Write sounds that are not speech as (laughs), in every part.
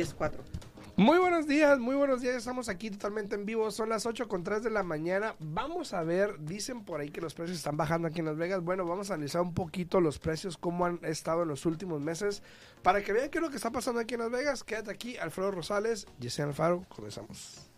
10-4. Muy buenos días, muy buenos días. Estamos aquí totalmente en vivo. Son las 8 con 3 de la mañana. Vamos a ver, dicen por ahí que los precios están bajando aquí en Las Vegas. Bueno, vamos a analizar un poquito los precios, cómo han estado en los últimos meses. Para que vean qué es lo que está pasando aquí en Las Vegas, quédate aquí. Alfredo Rosales, Yesenia Alfaro, comenzamos.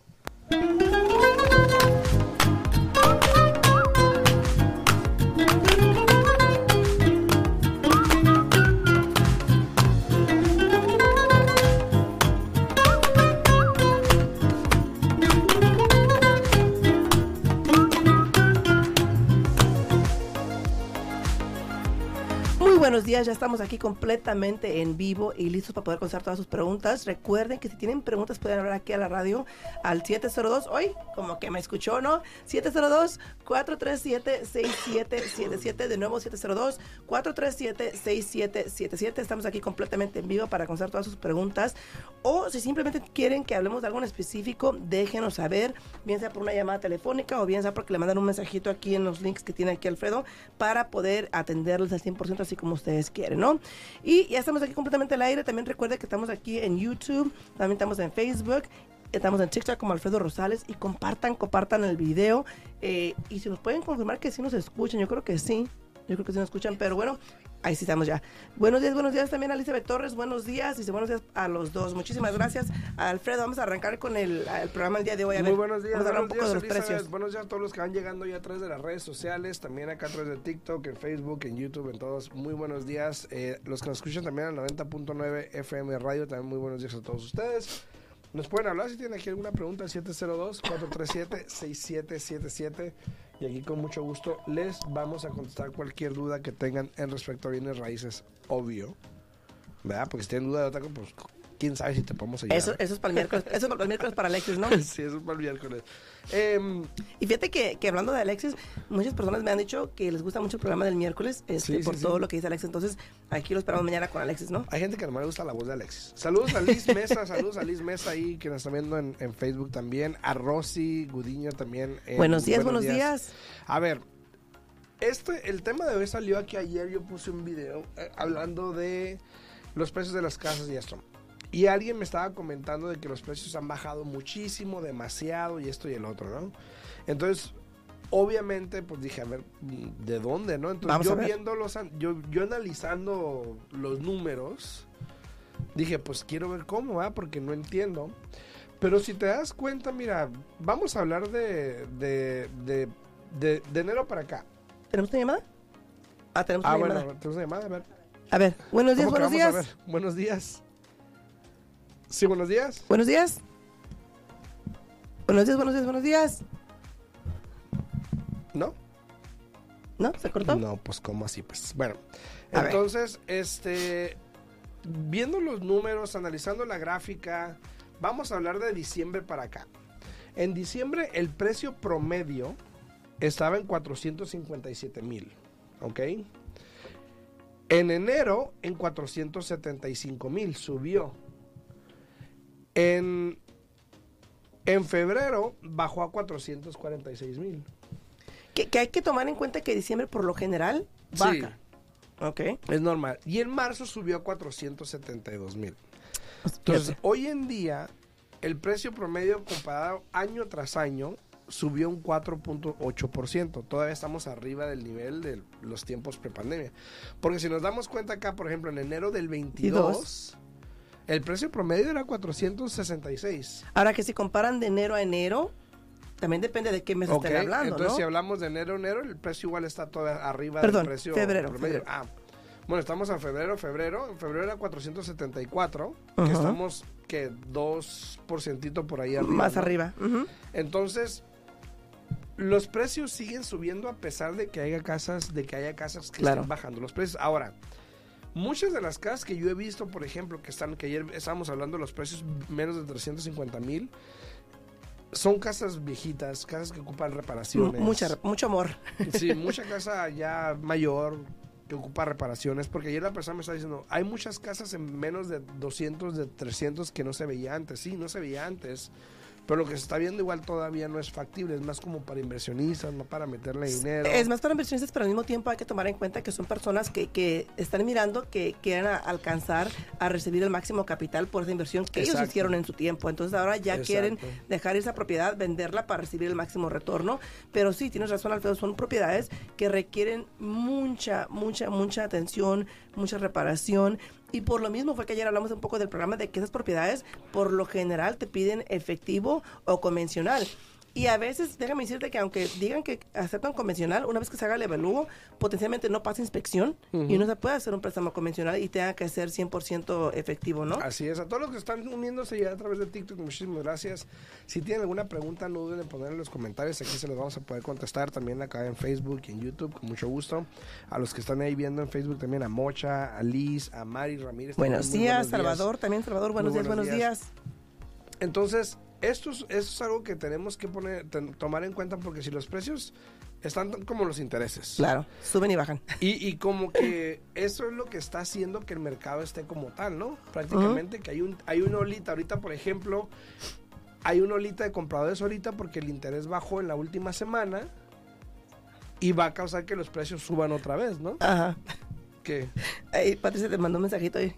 Buenos días, ya estamos aquí completamente en vivo y listos para poder contestar todas sus preguntas. Recuerden que si tienen preguntas pueden hablar aquí a la radio al 702, hoy como que me escuchó, ¿no? 702-437-6777, de nuevo 702-437-6777. Estamos aquí completamente en vivo para contestar todas sus preguntas. O si simplemente quieren que hablemos de algo en específico, déjenos saber, bien sea por una llamada telefónica o bien sea porque le mandan un mensajito aquí en los links que tiene aquí Alfredo para poder atenderles al 100% así como ustedes quieren, ¿no? Y ya estamos aquí completamente al aire. También recuerde que estamos aquí en YouTube, también estamos en Facebook estamos en TikTok como Alfredo Rosales y compartan, compartan el video eh, y si nos pueden confirmar que sí nos escuchan, yo creo que sí, yo creo que sí nos escuchan, pero bueno, Ahí sí estamos ya. Buenos días, buenos días también a Elizabeth Torres. Buenos días. Dice buenos días a los dos. Muchísimas gracias. Alfredo, vamos a arrancar con el, programa el día de hoy. Muy buenos días. Vamos a hablar un poco de los precios. Buenos días a todos los que van llegando ya a través de las redes sociales. También acá a través de TikTok, en Facebook, en YouTube, en todos. Muy buenos días. Eh, los que nos escuchan también al 90.9 FM Radio. También muy buenos días a todos ustedes. Nos pueden hablar si tienen aquí alguna pregunta 702-437-6777 y aquí con mucho gusto les vamos a contestar cualquier duda que tengan en respecto a bienes raíces, obvio. ¿Verdad? Porque si tienen duda de otra pues quién sabe si te podemos ayudar. Eso, eso es para el miércoles, eso es para el miércoles para Alexis, ¿no? (laughs) sí, eso es para el miércoles. Em, y fíjate que, que, hablando de Alexis, muchas personas me han dicho que les gusta mucho el programa del miércoles este, por todo lo que dice Alexis. Entonces, aquí lo esperamos mañana con Alexis, ¿no? Hay gente que no le gusta la voz de Alexis. Saludos a Liz Mesa, (laughs) saludos a Liz Mesa ahí, que nos está viendo en, Facebook también. A Rosy Gudiño también. buenos días, buenos días. A ver, este, el tema de hoy salió aquí ayer. Yo puse un video eh, hablando de los precios de las casas y esto. Y alguien me estaba comentando de que los precios han bajado muchísimo, demasiado y esto y el otro, ¿no? Entonces, obviamente, pues dije, a ver, ¿de dónde, no? Entonces, yo viendo los, yo, yo analizando los números, dije, pues quiero ver cómo, va, Porque no entiendo. Pero si te das cuenta, mira, vamos a hablar de, de, de, de, enero para acá. ¿Tenemos una llamada? Ah, tenemos una ah, llamada. Bueno, tenemos una llamada, a ver. A ver, buenos días, buenos días. Buenos días. Sí, buenos días. Buenos días. Buenos días, buenos días, buenos días. ¿No? ¿No? ¿Se cortó? No, pues ¿cómo así? Pues bueno. entonces, este, viendo los números, analizando la gráfica, vamos a hablar de diciembre para acá. En diciembre el precio promedio estaba en 457 mil, ¿ok? En enero en 475 mil, subió. En, en febrero bajó a 446 mil. Que, que, hay que tomar en cuenta que diciembre por lo general baja. Ok. Es normal. Y en marzo subió a 472 mil. Entonces, hoy en día, el precio promedio comparado año tras año subió un 4.8%. Todavía estamos arriba del nivel de los tiempos prepandemia. Porque si nos damos cuenta acá, por ejemplo, en enero del 22, el precio promedio era 466. Ahora que si comparan de enero a enero, también depende de qué mes estén hablando, Entonces, si hablamos de enero a enero, el precio igual está todo arriba del precio febrero, febrero. Ah, bueno, estamos en febrero, febrero. En febrero era 474, que estamos, que 2% por ahí arriba. Más arriba. Entonces, los precios siguen subiendo a pesar de que haya casas, de que haya casas que están bajando los precios. Ahora, Muchas de las casas que yo he visto, por ejemplo, que están, que ayer estábamos hablando de los precios menos de 350 mil, son casas viejitas, casas que ocupan reparaciones. Mucha, mucho amor. (laughs) Sí, mucha casa ya mayor que ocupa reparaciones, porque ayer la persona me está diciendo, hay muchas casas en menos de 200, de 300 que no se veía antes. Sí, no se veía antes, Pero lo que se está viendo igual todavía no es factible, es más como para inversionistas, no para meterle dinero. Es más para inversionistas, pero al mismo tiempo hay que tomar en cuenta que son personas que, que están mirando que quieren a- alcanzar a recibir el máximo capital por esa inversión que ellos hicieron en su tiempo. Entonces ahora ya Exacto. quieren dejar esa propiedad, venderla para recibir el máximo retorno. Pero sí, tienes razón, Alfredo, son propiedades que requieren mucha, mucha, mucha atención, mucha reparación. Y por lo mismo fue que ayer hablamos un poco del programa de que esas propiedades por lo general te piden efectivo o convencional. Y a veces, déjame decirte que aunque digan que aceptan convencional, una vez que se haga el evalúo, potencialmente no pasa inspección y no se puede hacer un préstamo convencional y tenga que ser 100% efectivo, ¿no? Así es, a todos los que están uniéndose ya a través de TikTok, muchísimas gracias. Si tienen alguna pregunta, no duden en poner en los comentarios, aquí se los vamos a poder contestar también acá en Facebook y en YouTube, con mucho gusto. A los que están ahí viendo en Facebook también, a Mocha, a Liz, a Mari Ramírez. Buenos días, buenos Salvador. También, Salvador, buenos Muy días, buenos buenos días. Entonces, esto es, esto es algo que tenemos que poner, ten- tomar en cuenta porque si los precios están como los intereses. Claro, suben y bajan. Y, y como que eso es lo que está haciendo que el mercado esté como tal, ¿no? Prácticamente que hay un hay una olita. Ahorita, por ejemplo, hay una olita de compradores ahorita porque el interés bajó en la última semana y va a causar que los precios suban otra vez, ¿no? Ajá. Que Ahí, Patricia te mandó un mensajito ahí.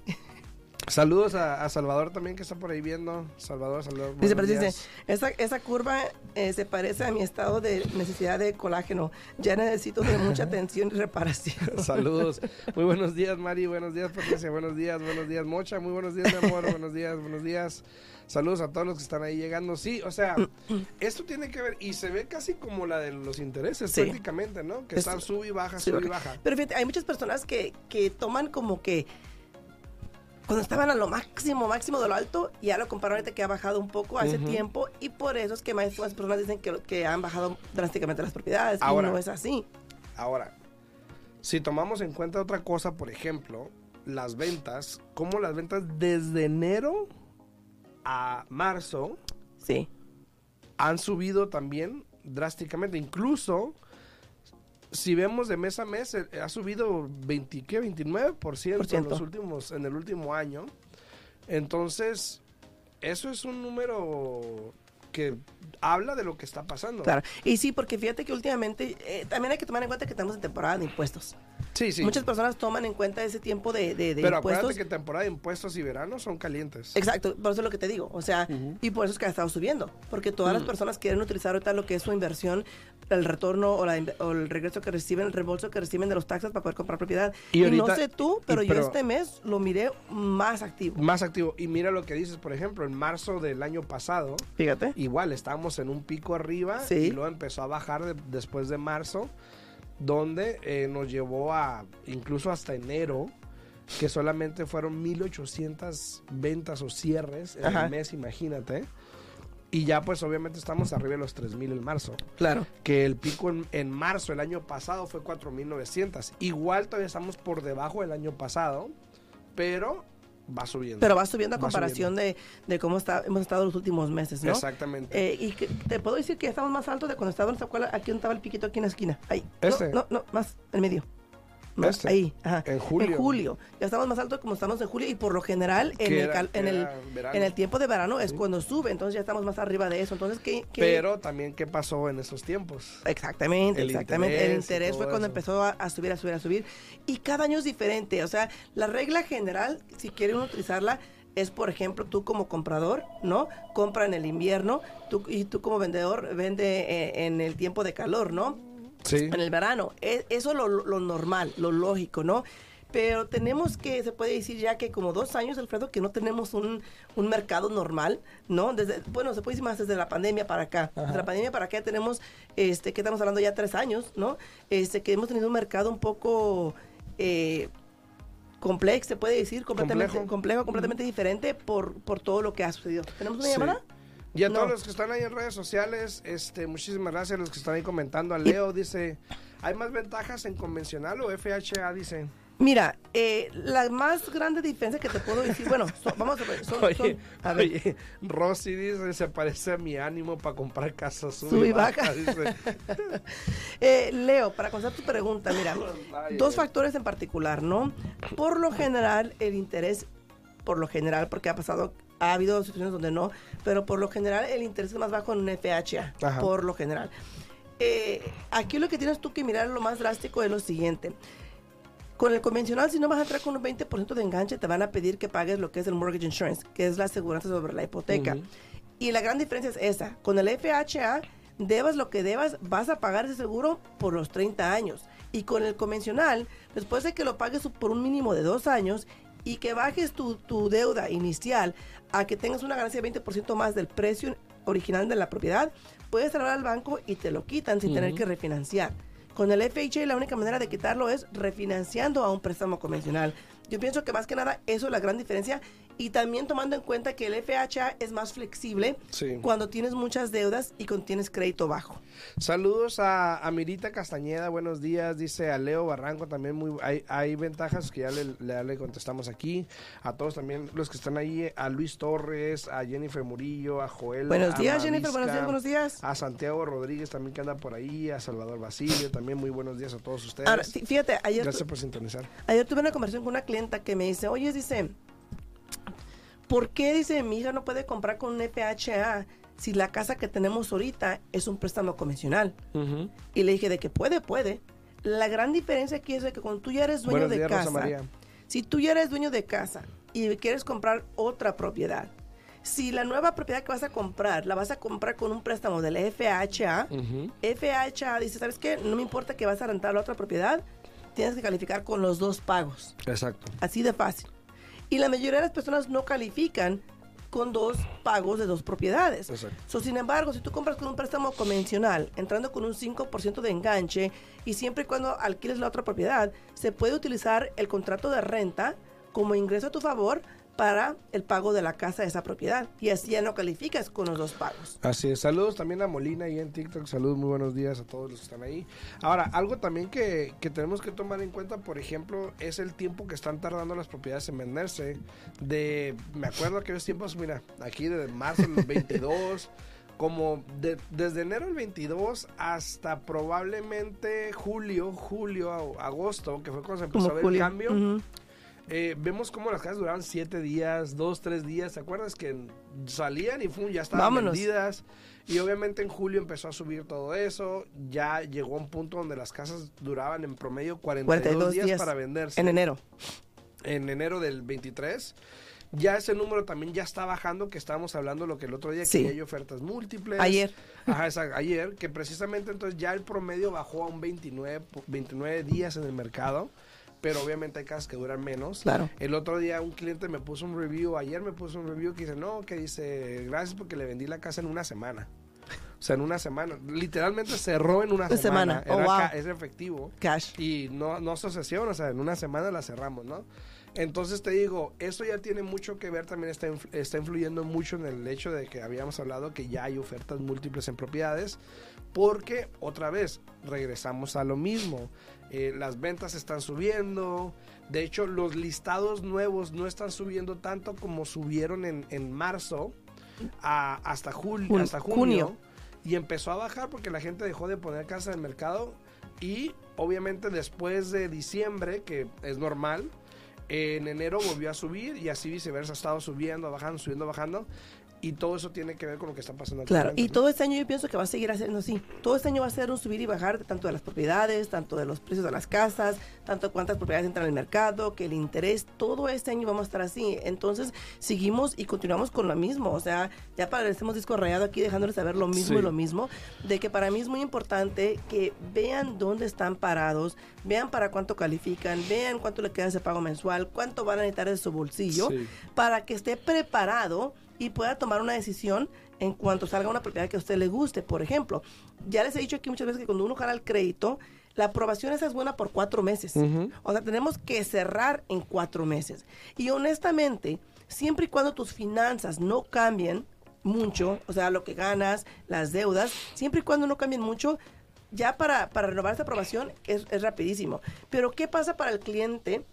Saludos a, a Salvador también que está por ahí viendo. Salvador, Salvador. Dice, pero dice, esa, esa curva eh, se parece a mi estado de necesidad de colágeno. Ya necesito de mucha (laughs) atención y reparación. (laughs) Saludos. Muy buenos días, Mari. Buenos días, Patricia. Buenos días, buenos días, Mocha. Muy buenos días, mi amor. (laughs) buenos días, buenos días. Saludos a todos los que están ahí llegando. Sí, o sea, (clears throat) esto tiene que ver, y se ve casi como la de los intereses, Sí. prácticamente, ¿no? Que Es- están sube y baja, Sí, sube y baja. baja. Pero fíjate, hay muchas personas que, que toman como que cuando estaban a lo máximo, máximo de lo alto, ya lo ahorita que ha bajado un poco hace Ujú. tiempo y por eso es que más, más personas dicen que, que han bajado drásticamente las propiedades Ahora. y no es así. Ahora, si tomamos en cuenta otra cosa, por ejemplo, las ventas, como las ventas desde enero a marzo Sí, han subido también drásticamente. Incluso, si vemos de mes a mes, eh, ha subido 20, ¿qué? 29% en, Por ciento. los últimos, en el último año. Entonces, eso es un número que habla de lo que está pasando. claro. Y sí, porque fíjate que últimamente eh, también hay que tomar en cuenta que estamos en temporada de impuestos. Sí, sí. Muchas personas toman en cuenta ese tiempo de, de, de Pero impuestos. acuérdate que temporada de impuestos y verano son calientes. Exacto, por eso es lo que te digo. O sea, y por eso es que ha estado subiendo. Porque todas Mm. las personas quieren utilizar ahorita lo que es su inversión, el retorno o, la o el regreso que reciben, el reembolso que reciben de los taxes para poder comprar propiedad. Y no sé tú, pero, y yo este mes lo miré más activo. Más activo. Y mira lo que dices, por ejemplo, en marzo del año pasado, Fíjate. igual estábamos en un pico arriba Sí. y luego empezó a bajar de- después de marzo, donde eh, nos llevó a incluso hasta enero, que solamente fueron 1800 ventas o cierres en Ajá. el mes, imagínate. Y ya pues obviamente estamos arriba de los 3000 en marzo. Claro. Que el pico en, en marzo el año pasado fue 4900. Igual todavía estamos por debajo del año pasado, pero va subiendo. Pero va subiendo a comparación de, de cómo está, hemos estado los últimos meses, ¿no? Exactamente. Eh, y que te puedo decir que ya estamos más altos de cuando estábamos, ¿te acuerdas? Aquí donde estaba el piquito aquí en la esquina. Ahí. No, Este. No, no, más en medio. Este. ahí. Ajá. En julio. En julio. Ya estamos más altos como estamos en julio y por lo general en, el, era- en, el, en tiempo de verano es Sí. cuando sube, entonces ya estamos más arriba de eso. Entonces, ¿qué? qué- Pero también, ¿qué pasó en esos tiempos? Exactamente, El exactamente. el interés fue cuando eso. empezó a, a subir, a subir, a subir. Y cada año es diferente. O sea, la regla general, si quieren utilizarla, es, por ejemplo, tú como comprador, ¿no? Compra en el invierno tú, y tú como vendedor vende eh, en el tiempo de calor, ¿no? Sí. En el verano. E- Eso es lo, lo normal, lo lógico, ¿no? Pero tenemos que, se puede decir ya que como dos años, Alfredo, que no tenemos un, un mercado normal, ¿no? Desde, bueno, se puede decir más desde la pandemia para acá. Desde la pandemia para acá tenemos, este, que estamos hablando ya tres años, ¿no? Este, que hemos tenido un mercado un poco eh, complejo, se puede decir, completamente Complejo. complejo, completamente diferente por, por todo lo que ha sucedido. ¿Tenemos una Sí. llamada? Y a No. todos los que están ahí en redes sociales, este, muchísimas gracias a los que están ahí comentando. A Leo dice, ¿hay más ventajas en convencional o FHA? Dice. Mira, eh, la más grande diferencia que te puedo decir, bueno, vamos a ver, son, Oye, son- a ver, oye, Rosy dice, se parece a mi ánimo para comprar casa sub, Sub y baja. Dice, (laughs) Eh, Leo, para contestar tu pregunta, mira, (laughs) Ay, dos factores en particular, ¿no? Por lo general, el interés, por lo general, porque ha pasado Ha habido situaciones donde no, pero por lo general el interés es más bajo en un FHA, Ajá. por lo general. Eh, aquí lo que tienes tú que mirar lo más drástico es lo siguiente. Con el convencional, si no vas a entrar con un 20% de enganche, te van a pedir que pagues lo que es el mortgage insurance, que es la aseguranza sobre la hipoteca. Ujú. Y la gran diferencia es esa. Con el FHA, debas lo que debas, vas a pagar ese seguro por los 30 años. Y con el convencional, después de que lo pagues por un mínimo de dos años y que bajes tu, tu deuda inicial a que tengas una ganancia de 20% más del precio original de la propiedad, puedes hablar al banco y te lo quitan sin tener que refinanciar. Con el FHA la única manera de quitarlo es refinanciando a un préstamo convencional. Yo pienso que más que nada eso es la gran diferencia y también tomando en cuenta que el FHA es más flexible Sí. cuando tienes muchas deudas y cuando tienes crédito bajo. Saludos a, a Mirita Castañeda, buenos días. Dice a Leo Barranco también muy hay, hay ventajas que ya le, le- le contestamos aquí. A todos también los que están ahí, a Luis Torres, a Jennifer Murillo, a Joel. Buenos días, Jennifer. Buenos días, buenos días. A Santiago Rodríguez también que anda por ahí, a Salvador Basilio también muy buenos días a todos ustedes. Ahora, fí- fíjate, ayer, Gracias por sintonizar. ayer tuve una conversación con una clienta que me dice, oye, dice, ¿por qué, dice, mi hija no puede comprar con un FHA si la casa que tenemos ahorita es un préstamo convencional? Y le dije de que puede, puede. La gran diferencia aquí es de que cuando tú ya eres dueño Buenos de días, casa, si tú ya eres dueño de casa y quieres comprar otra propiedad, si la nueva propiedad que vas a comprar la vas a comprar con un préstamo del FHA. FHA dice, ¿sabes qué? No me importa que vas a rentar la otra propiedad, tienes que calificar con los dos pagos. Exacto. Así de fácil. Y la mayoría de las personas no califican con dos pagos de dos propiedades. Exacto. So, sin embargo, si tú compras con un préstamo convencional, entrando con un 5% de enganche, y siempre y cuando alquiles la otra propiedad, se puede utilizar el contrato de renta como ingreso a tu favor para el pago de la casa de esa propiedad. Y así ya no calificas con los dos pagos. Así es. Saludos también a Molina ahí en TikTok. Saludos, muy buenos días a todos los que están ahí. Ahora, algo también que, que tenemos que tomar en cuenta, por ejemplo, es el tiempo que están tardando las propiedades en venderse. De, me acuerdo aquellos tiempos, mira, aquí de marzo del 22, (laughs) como de- desde enero del 22 hasta probablemente julio, julio, a- agosto, que fue cuando se empezó Como a ver Julio. el cambio. Ujú. Eh, vemos cómo las casas duraban siete días, dos, tres días. ¿Te acuerdas que salían y ya estaban Vámonos. vendidas? Y obviamente en julio empezó a subir todo eso. Ya llegó a un punto donde las casas duraban en promedio 42, 42 días, días para venderse. En enero. En enero del 23. Ya ese número también ya está bajando, que estábamos hablando lo que el otro día, Sí. que hay ofertas múltiples. Ayer. Ajá, esa- ayer, que precisamente entonces ya el promedio bajó a un 29, po- 29 días en el mercado, pero obviamente hay casas que duran menos. Claro. El otro día un cliente me puso un review, ayer me puso un review que dice, no, que dice, gracias porque le vendí la casa en una semana. O sea, en una semana. Literalmente cerró en una Una semana. semana. Oh, Era wow. ca- es efectivo. Cash. Y no, no asociación, o sea, en una semana la cerramos, ¿no? Entonces te digo, eso ya tiene mucho que ver, también está, influ- está influyendo mucho en el hecho de que habíamos hablado que ya hay ofertas múltiples en propiedades, porque otra vez regresamos a lo mismo. Eh, las ventas están subiendo, de hecho los listados nuevos no están subiendo tanto como subieron en, en marzo a- hasta, Jun- hasta junio, junio. y empezó a bajar porque la gente dejó de poner casa en el mercado y obviamente después de diciembre, que es normal, en enero volvió a subir y así viceversa, ha estado subiendo, bajando, subiendo, bajando. Y todo eso tiene que ver con lo que está pasando Claro, y todo este año yo pienso que va a seguir haciendo así. Todo este año va a ser un subir y bajar tanto de las propiedades, tanto de los precios de las casas, tanto cuántas propiedades entran al mercado, que el interés, todo este año vamos a estar así. Entonces, seguimos y continuamos con lo mismo. O sea, ya parecemos disco rayado aquí dejándoles saber lo mismo Sí. y lo mismo, de que para mí es muy importante que vean dónde están parados, vean para cuánto califican, vean cuánto le queda ese pago mensual, cuánto van a necesitar de su bolsillo Sí. para que esté preparado y pueda tomar una decisión en cuanto salga una propiedad que a usted le guste. Por ejemplo, ya les he dicho aquí muchas veces que cuando uno jala el crédito, la aprobación esa es buena por cuatro meses. O sea, tenemos que cerrar en cuatro meses. Y honestamente, siempre y cuando tus finanzas no cambien mucho, o sea, lo que ganas, las deudas, siempre y cuando no cambien mucho, ya para, para renovar esta aprobación es, es rapidísimo. Pero ¿qué pasa para el cliente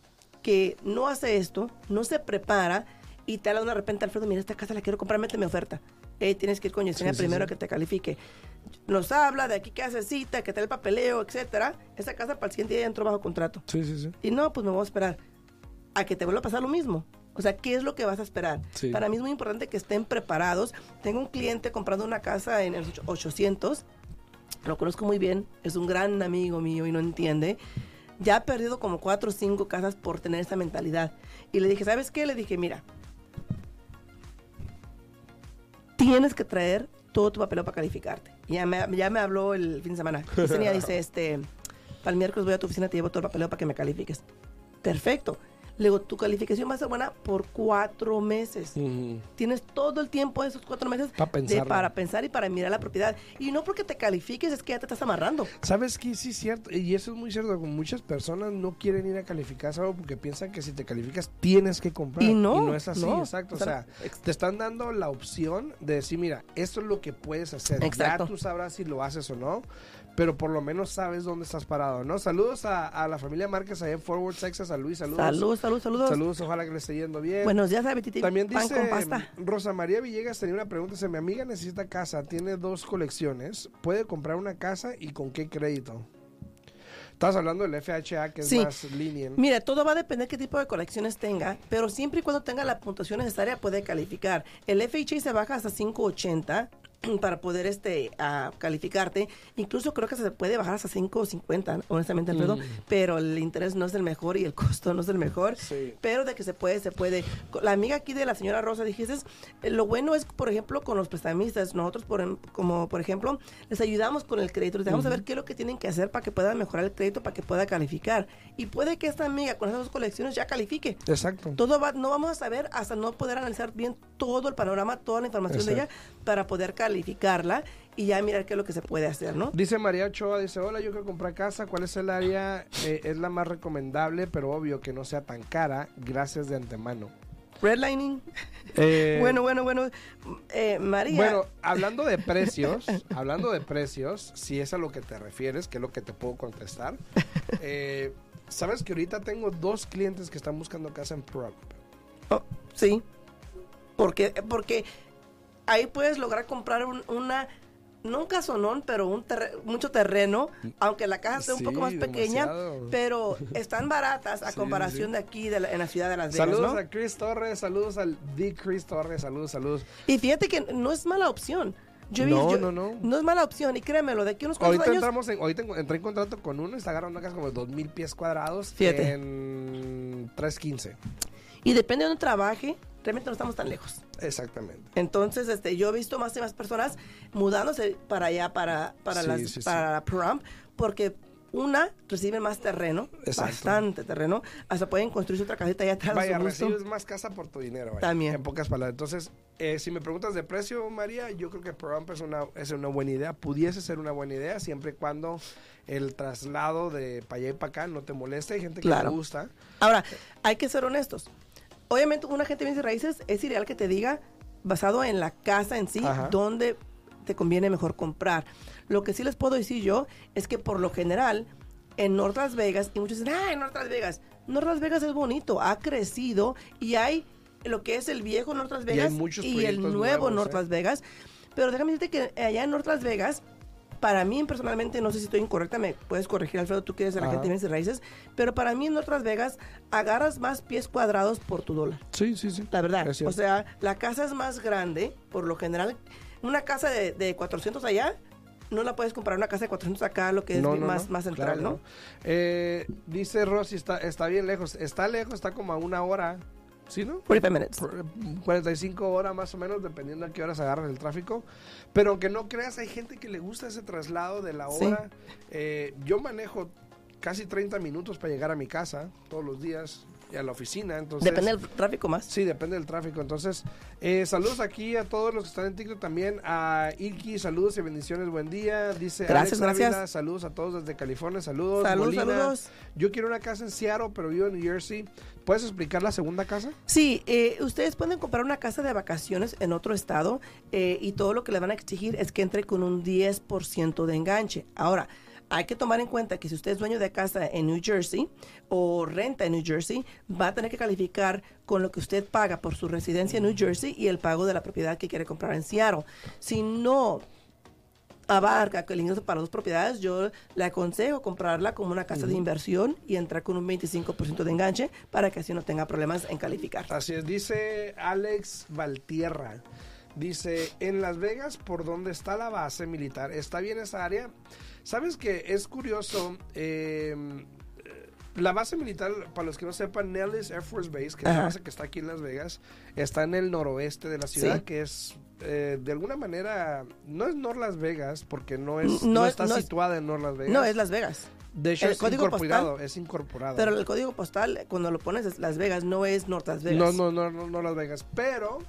que no hace esto, no se prepara y te habla de repente, Alfredo, mira, esta casa la quiero comprar, méteme oferta. Eh, tienes que ir con Yesenia Sí, sí, primero sí. que te califique. Nos habla de aquí que hace cita, que tal el papeleo, etcétera. Esa casa para el siguiente día ya entró bajo contrato. Sí, sí, sí. Y no, pues me voy a esperar a que te vuelva a pasar lo mismo. O sea, ¿qué es lo que vas a esperar? Sí. Para mí es muy importante que estén preparados. Tengo un cliente comprando una casa en el 800, lo conozco muy bien, es un gran amigo mío y no entiende. Ya ha perdido como cuatro o cinco casas por tener esa mentalidad. Y le dije, ¿sabes qué? Le dije, mira, tienes que traer todo tu papel para calificarte. Ya me, ya me habló el fin de semana. Yesenia dice, este, para el miércoles voy a tu oficina, te llevo todo el papeleo para que me califiques. Perfecto. Le digo, tu calificación va a ser buena por cuatro meses. Tienes todo el tiempo de esos cuatro meses Pa' de- para pensar y para mirar la propiedad. Y no porque te califiques es que ya te estás amarrando. ¿Sabes qué? Sí, es cierto. Y eso es muy cierto. Muchas personas no quieren ir a calificar algo porque piensan que si te calificas tienes que comprar. Y no, es así, no. exacto. O sea, te están dando la opción de decir, mira, esto es lo que puedes hacer. Exacto. Ya tú sabrás si lo haces o no. Pero por lo menos sabes dónde estás parado, ¿no? Saludos a, a la familia Márquez allá en Forward, Texas. A Luis, saludos. Saludos, saludos, saludos. Saludos, ojalá que le esté yendo bien. Buenos días, Betty. También Pan dice con pasta. Rosa María Villegas tenía una pregunta. Dice, mi amiga necesita casa, tiene dos colecciones. ¿Puede comprar una casa y con qué crédito? Estabas hablando del FHA, que es Sí. más lenient. Mira, todo va a depender qué tipo de colecciones tenga, pero siempre y cuando tenga la puntuación necesaria puede calificar. El FHA se baja hasta 580 (clears throat) para poder este a calificarte. Incluso creo que se puede bajar hasta 550, honestamente, Alfredo, pero el interés no es el mejor y el costo no es el mejor. Sí. Pero de que se puede, se puede. La amiga aquí de la señora Rosa dijiste, eh, lo bueno es, por ejemplo, con los prestamistas, nosotros, por, em- como por ejemplo, les ayudamos con el crédito, les dejamos saber qué es lo que tienen que hacer para que puedan mejorar el crédito, para que pueda calificar. Y puede que esta amiga con esas dos colecciones ya califique. Exacto. Todo va, no vamos a saber hasta no poder analizar bien todo el panorama, toda la información de ella para poder calificarla y ya mirar qué es lo que se puede hacer, ¿no? Dice María Ochoa, dice, hola, yo quiero comprar casa, ¿cuál es el área? Eh, es la más recomendable, pero obvio que no sea tan cara, gracias de antemano. Redlining. Eh, (laughs) bueno, bueno, bueno. Eh, María. Bueno, hablando de precios, (laughs) hablando de precios, si es a lo que te refieres, que es lo que te puedo contestar, (laughs) sabes que ahorita tengo dos clientes que están buscando casa en Prop. Oh, sí. Porque, porque ahí puedes lograr comprar un- una, no un casonón, pero un terre- mucho terreno, aunque la casa sea un Sí, poco más pequeña, demasiado. pero (laughs) están baratas a Sí, comparación sí. de aquí de la- en la ciudad de Las Vegas, Saludos ¿no? a Chris Torres, saludos al D. Chris Torres, saludos, saludos. Y fíjate que no es mala opción. Yo No, yo- no, no. No es mala opción, y créemelo, de aquí unos cuantos Ahorita años... entramos en, ahorita en- entré en contrato con uno, está agarrando una casa como de 2000 pies cuadrados Fíjate. en 315. Y depende de donde trabaje, realmente no estamos tan lejos. Exactamente. Entonces, este, yo he visto más y más personas mudándose para allá, para, para, Sí, las, sí, sí. para la prom, porque una, reciben más terreno, Exacto. bastante terreno, hasta pueden construirse otra casita allá atrás. Vaya, recibes más casa por tu dinero. vaya, También. En pocas palabras. Entonces, eh, si me preguntas de precio, María, yo creo que Prompt es una, es una buena idea. Pudiese ser una buena idea siempre y cuando el traslado de para allá y para acá no te moleste. Hay gente que Claro. le gusta. Ahora, hay que ser honestos. Obviamente, un agente de bienes y raíces es ideal que te diga, basado en la casa en sí, Ajá. dónde te conviene mejor comprar. Lo que sí les puedo decir yo es que por lo general, en North Las Vegas, y muchos dicen, ah, en North Las Vegas. North Las Vegas es bonito, ha crecido y hay lo que es el viejo North Las Vegas y, el nuevo nuevos, North ¿eh? Las Vegas. Pero déjame decirte que allá en North Las Vegas, para mí personalmente, no sé si estoy incorrecta, me puedes corregir, Alfredo, tú que eres el Ajá. agente de bienes y raíces, pero para mí en North Las Vegas agarras más pies cuadrados por tu dólar. Sí, sí, sí. La verdad. O sea, la casa es más grande, por lo general. Una casa de, de 400 allá, no la puedes comprar una casa de 400 acá, lo que es No, no, más, no, más central, no. Eh, dice Rosy, está, está bien lejos. Está lejos, está como a una hora. ¿Sí, no? 45 minutes. Por- 45 horas más o menos, dependiendo a qué horas agarras el tráfico. Pero aunque no creas, hay gente que le gusta ese traslado de la Sí. hora. Eh, yo manejo casi 30 minutos para llegar a mi casa todos los días a la oficina. Entonces, Depende del tráfico más. Sí, depende del tráfico. Entonces, eh, saludos aquí a todos los que están en TikTok también. A Ilki, saludos y bendiciones, buen día. Dice Gracias, Alex Ávila, gracias. saludos a todos desde California, saludos. Saludos, saludos. Yo quiero una casa en Seattle, pero vivo en New Jersey. ¿Puedes explicar la segunda casa? Sí, eh, ustedes pueden comprar una casa de vacaciones en otro estado eh, y todo lo que le van a exigir es que entre con un 10% de enganche. Ahora, hay que tomar en cuenta que si usted es dueño de casa en New Jersey o renta en New Jersey, va a tener que calificar con lo que usted paga por su residencia en New Jersey y el pago de la propiedad que quiere comprar en Seattle. Si no abarca el ingreso para dos propiedades, yo le aconsejo comprarla como una casa de inversión y entrar con un 25% de enganche para que así no tenga problemas en calificar. Así es, dice Alex Valtierra. Dice, en Las Vegas, ¿por dónde está la base militar? ¿Está bien esa área? ¿Sabes que es curioso? Eh, la base militar, para los que no sepan, Nellis Air Force Base, que es la base que está aquí en Las Vegas, está en el noroeste de la ciudad, que es eh, de alguna manera, no es North Las Vegas, porque no, es, no, está situada en North Las Vegas. No, es Las Vegas. De hecho, es incorporado, es incorporado. Pero el código postal, cuando lo pones es Las Vegas, no es North Las Vegas. No, no, no, no, no Las Vegas. Pero,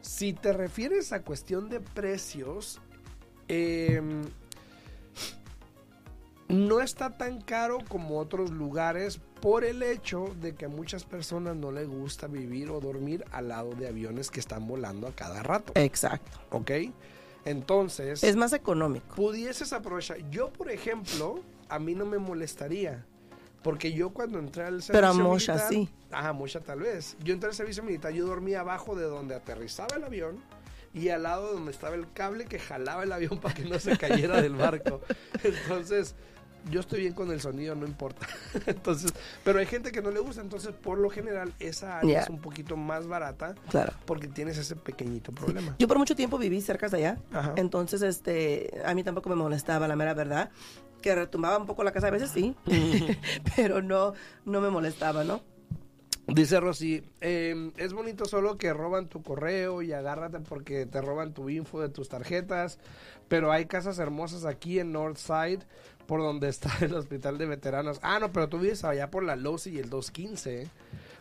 si te refieres a cuestión de precios, eh, no está tan caro como otros lugares por el hecho de que a muchas personas no les gusta vivir o dormir al lado de aviones que están volando a cada rato. Exacto. ¿Ok? Entonces... Es más económico. Pudieses aprovechar. Yo, por ejemplo, a mí no me molestaría. Porque yo cuando entré al servicio Pero a militar... sí. Ajá, Mosha tal vez. Yo entré al servicio militar, yo dormía abajo de donde aterrizaba el avión y al lado donde estaba el cable que jalaba el avión (laughs) para que no se cayera del barco. Entonces, yo estoy bien con el sonido, no importa. (laughs) entonces, pero hay gente que no le gusta, entonces por lo general esa área es un poquito más barata. Claro. Porque tienes ese pequeñito problema. Yo por mucho tiempo viví cerca de allá, entonces este a mí tampoco me molestaba la mera verdad, que retumbaba un poco la casa a veces sí, (laughs) pero no no me molestaba, ¿no? Dice Rosy, em, es bonito solo que roban tu correo y agárrate porque te roban tu info de tus tarjetas, pero hay casas hermosas aquí en Northside por donde está el hospital de veteranos. Ah, no, pero tú vives allá por la Losi y el 215. ¿eh?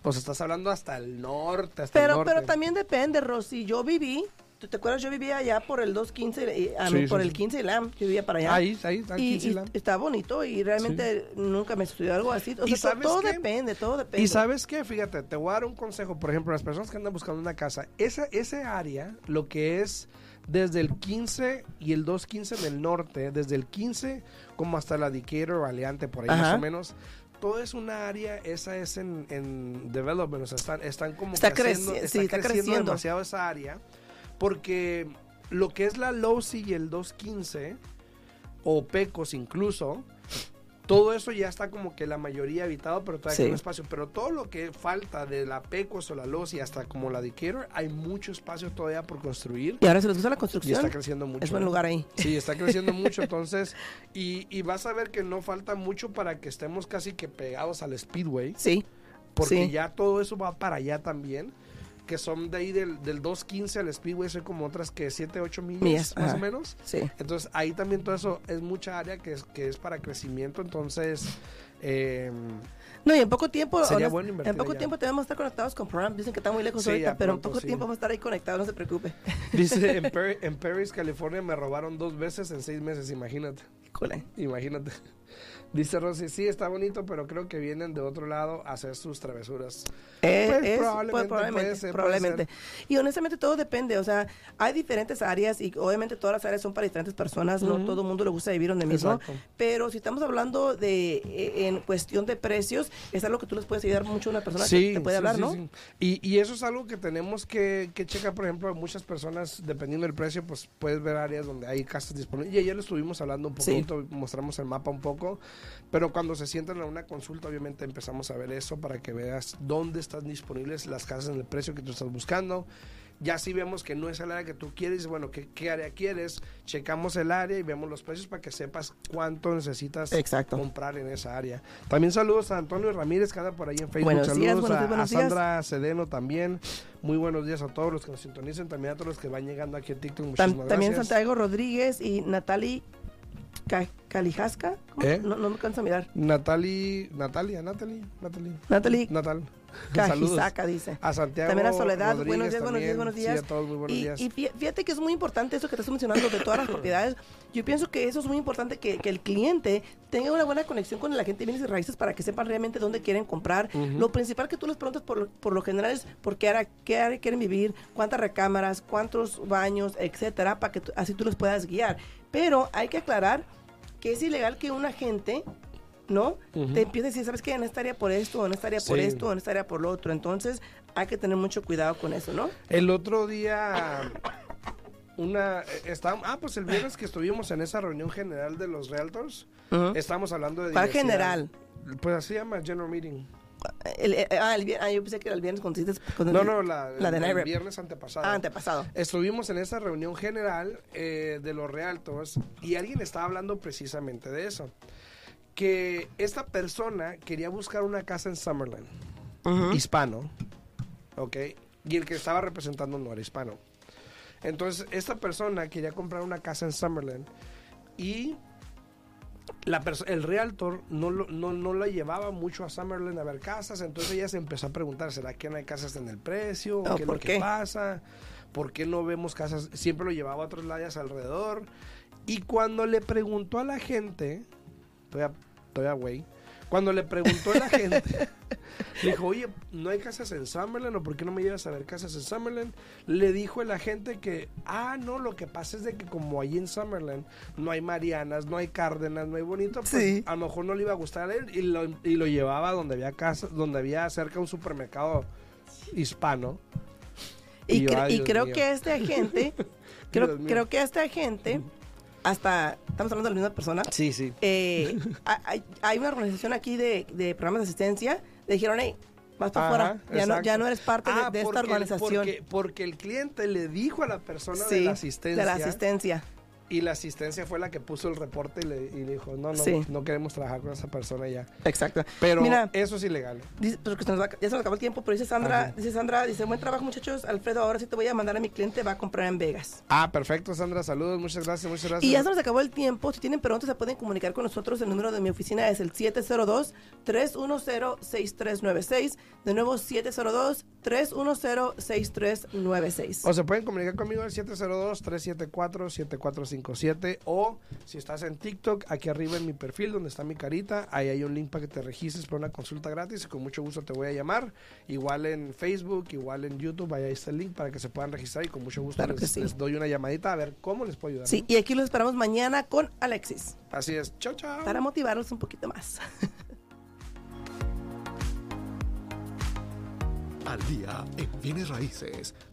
O sea, estás hablando hasta el norte, hasta pero, el norte. Pero también depende, Rosy. Yo viví ¿Tú te acuerdas? Yo vivía allá por el 215, y, a mí, por el 15 y LAM, yo vivía para allá. Ahí, ahí, ahí y, está bonito y realmente nunca me sucedió algo así. O sea, todo, depende, todo depende. Y sabes qué, fíjate, te voy a dar un consejo, por ejemplo, las personas que andan buscando una casa, esa, ese área, lo que es desde el 15 y el 215 del norte, desde el 15 como hasta la Decatur o Aleante, por ahí más o menos, todo es una área, esa es en, en development, o sea, están, están como está creciendo, está, está creciendo, demasiado esa área, porque lo que es la Losi y el 215, o Pecos incluso, todo eso ya está como que la mayoría habitado, pero todavía hay un espacio. Pero todo lo que falta de la Pecos o la Los y hasta como la Decatur, hay mucho espacio todavía por construir. Y ahora se les gusta la construcción. Y está creciendo mucho. Es buen lugar ahí. Sí, está creciendo (laughs) mucho. Entonces, y, y, vas a ver que no falta mucho para que estemos casi que pegados al Speedway. Sí. Porque ya todo eso va para allá también que son de ahí del, del 2.15 al Speedway, son como otras que 7, 8 millas, más o menos. Sí. Entonces ahí también todo eso es mucha área que es, que es para crecimiento, entonces... Eh, no, y en poco tiempo, sería bueno en poco tiempo tenemos que estar conectados con Prime. Dicen que está muy lejos ahorita, pero en poco tiempo vamos a estar ahí conectados, no se preocupe. (laughs) Dice, en, (laughs) en Paris, California, me robaron dos veces en seis meses, imagínate. Imagínate. Dice Rosy, sí, está bonito, pero creo que vienen de otro lado a hacer sus travesuras. Eh, pues, probablemente, probablemente, Y honestamente todo depende, o sea, hay diferentes áreas y obviamente todas las áreas son para diferentes personas, no todo el mundo le gusta vivir donde mismo, pero si estamos hablando de e, en cuestión de precios, es algo que tú les puedes ayudar mucho a una persona que te puede hablar, ¿no? Y, y, eso es algo que tenemos que, que checar, por ejemplo, muchas personas, dependiendo del precio, pues puedes ver áreas donde hay casas disponibles. Y ayer lo estuvimos hablando un poquito, mostramos el mapa un poco, pero cuando se sientan a una consulta, obviamente empezamos a ver eso para que veas dónde están disponibles las casas en el precio que tú estás buscando. Ya si vemos que no es el área que tú quieres, bueno, ¿qué, ¿qué, área quieres? Checamos el área y vemos los precios para que sepas cuánto necesitas comprar en esa área. También saludos a Antonio Ramírez que anda por ahí en Facebook. saludos a, Sandra Cedeno también. Muy buenos días a todos los que nos sintonicen, también a todos los que van llegando aquí a TikTok. Muchísimas también Santiago Rodríguez y Natalie Calijasca. ¿Eh? No, no me canso a mirar. Natalie, Natalia, Natalie, Natalie. Natalie. Natal. Cajisaca, dice. A Santiago. También a Soledad. buenos días, buenos días, buenos días. Sí, a todos, muy buenos y, días. Y fíjate que es muy importante eso que estás mencionando de todas las propiedades. Yo pienso que eso es muy importante, que, que el cliente tenga una buena conexión con el agente de bienes y raíces para que sepan realmente dónde quieren comprar. Lo principal que tú les preguntas por, por lo general es por qué área, qué área quieren vivir, cuántas recámaras, cuántos baños, etcétera, para que así tú les puedas guiar. Pero hay que aclarar que es ilegal que un agente, ¿no? Te empiece a decir, ¿sabes qué? En esta área por esto, en esta área por esto, en esta área por lo otro. Entonces, hay que tener mucho cuidado con eso, ¿no? El otro día una eh, está, ah pues el viernes que estuvimos en esa reunión general de los realtors estábamos hablando de ¿Cuál general? pues así se llama general meeting El- el- ah, el ah, yo pensé que era el viernes el- no no la, la de el viernes antepasado Ah, antepasado. estuvimos en esa reunión general eh, de los realtors y alguien estaba hablando precisamente de eso que esta persona quería buscar una casa en Summerlin hispano, ¿ok? Y el que estaba representando no era hispano. Entonces, esta persona quería comprar una casa en Summerlin y la el realtor no, lo- no, no la llevaba mucho a Summerlin a ver casas, entonces ella se empezó a preguntar, ¿será que no hay casas en el precio? Oh, ¿Qué es ¿por lo que qué? pasa? ¿Por qué no vemos casas? Siempre lo llevaba a otras layas alrededor. Y cuando le preguntó a la gente, todavía, todavía güey, cuando le preguntó a la gente, (laughs) le dijo, oye, ¿no hay casas en Summerlin o por qué no me llevas a ver casas en Summerlin? Le dijo a la gente que, ah, no, lo que pasa es de que como allí en Summerlin no hay Marianas, no hay Cárdenas, no hay Bonito, pues Sí. a lo mejor no le iba a gustar a él y lo, y lo llevaba donde había casas, donde había cerca un supermercado hispano. Y, Y yo, cre- ay, y Dios creo mío. que este agente, (laughs) creo, creo que este agente, (laughs) hasta, estamos hablando de la misma persona, Sí, sí. eh, (laughs) ha- hay, hay una organización aquí de, de programas de asistencia, le dijeron, hey, vas para afuera, ya no, ya no eres parte de- Ah, de, esta el- organización. Porque, porque el cliente le dijo a la persona Sí, de la asistencia. de la asistencia. Y la asistencia fue la que puso el reporte y le, y le dijo, no, no, Sí. no queremos trabajar con esa persona ya. Exacto. Pero Mira, eso es ilegal. dice, pues, que se nos va- ya se nos acabó el tiempo, pero dice Sandra, Ajá. dice Sandra, dice, buen trabajo muchachos, Alfredo, ahora sí te voy a mandar a mi cliente, va a comprar en Vegas. Ah, perfecto, Sandra. Saludos, muchas gracias, muchas gracias. Y ya se nos acabó el tiempo. Si tienen preguntas, se pueden comunicar con nosotros. El número de mi oficina es el 702-310-6396. De nuevo, 702-310-6396. O se pueden comunicar conmigo al 702-374-7457 o si estás en TikTok, aquí arriba en mi perfil donde está mi carita, ahí hay un link para que te registres para una consulta gratis y con mucho gusto te voy a llamar. Igual en Facebook, igual en YouTube, ahí está el link para que se puedan registrar y con mucho gusto Claro les, que sí. les doy una llamadita a ver cómo les puedo ayudar. Sí, y aquí los esperamos mañana con Alexis Así es. Chao, chao. para motivarlos un poquito más. (laughs) Al día en bienes raíces.